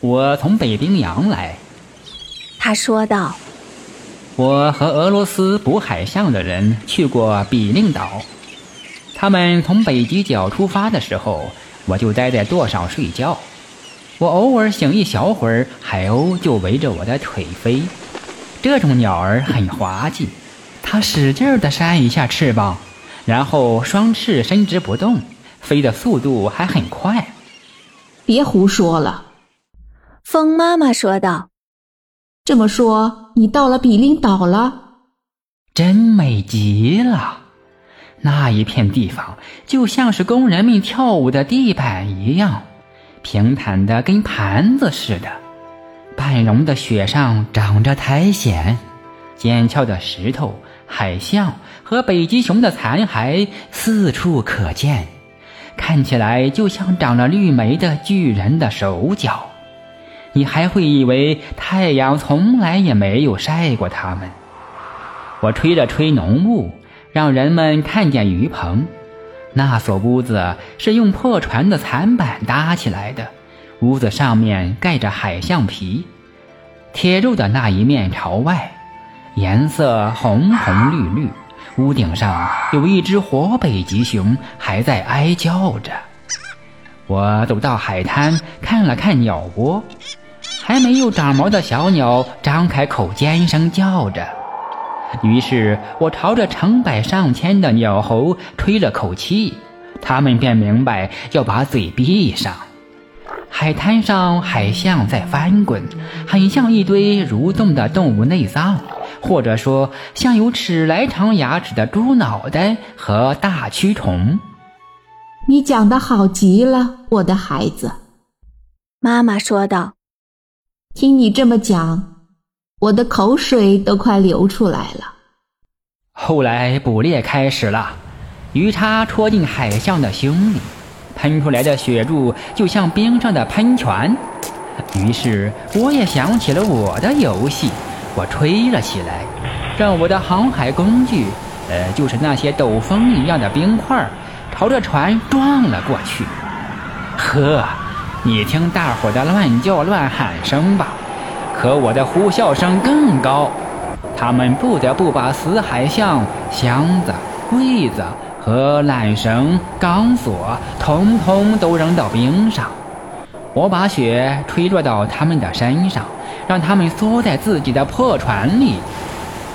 我从北冰洋来。”他说道：“我和俄罗斯捕海象的人去过比令岛，他们从北极角出发的时候，我就待在舵上睡觉。我偶尔醒一小会儿，海鸥就围着我的腿飞。这种鸟儿很滑稽，它使劲地扇一下翅膀，然后双翅伸直不动，飞的速度还很快。别胡说了，风妈妈说道。这么说，你到了比邻岛了？真美极了，那一片地方就像是工人们跳舞的地板一样，平坦的跟盘子似的。半融的雪上长着苔藓，尖峭的石头、海象和北极熊的残骸四处可见，看起来就像长了绿莓的巨人的手脚。你还会以为太阳从来也没有晒过它们。我吹了吹浓雾，让人们看见鱼棚。那所屋子是用破船的残板搭起来的，屋子上面盖着海象皮，铁柱的那一面朝外，颜色红红绿绿。屋顶上有一只活北极熊，还在哀叫着。我走到海滩，看了看鸟窝。还没有长毛的小鸟张开口尖声叫着，于是我朝着成百上千的鸟猴吹了口气，它们便明白要把嘴闭上。海滩上海象在翻滚，很像一堆蠕动的动物内脏，或者说像有尺来长牙齿的猪脑袋和大蛆虫。你讲的好极了，我的孩子。”妈妈说道。听你这么讲，我的口水都快流出来了。后来捕猎开始了，鱼叉戳进海象的胸里，喷出来的血柱就像冰上的喷泉。于是我也想起了我的游戏，我吹了起来，让我的航海工具，呃，就是那些斗风一样的冰块，朝着船撞了过去。呵。你听大伙的乱叫乱喊声吧，可我的呼啸声更高。他们不得不把死海象、箱子、柜子和缆绳、钢索统统都扔到冰上。我把雪吹落到他们的身上，让他们缩在自己的破船里，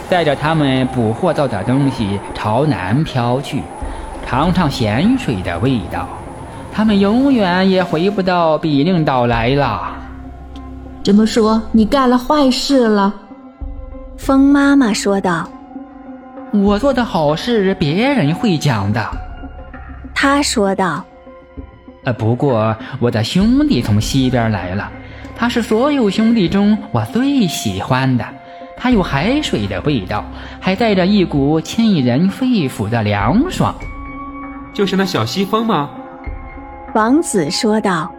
带着他们捕获到的东西朝南飘去，尝尝咸水的味道。他们永远也回不到比令岛来了。这么说，你干了坏事了？风妈妈说道。我做的好事，别人会讲的。他说道。呃，不过我的兄弟从西边来了，他是所有兄弟中我最喜欢的。他有海水的味道，还带着一股沁人肺腑的凉爽。就是那小西风吗？王子说道：“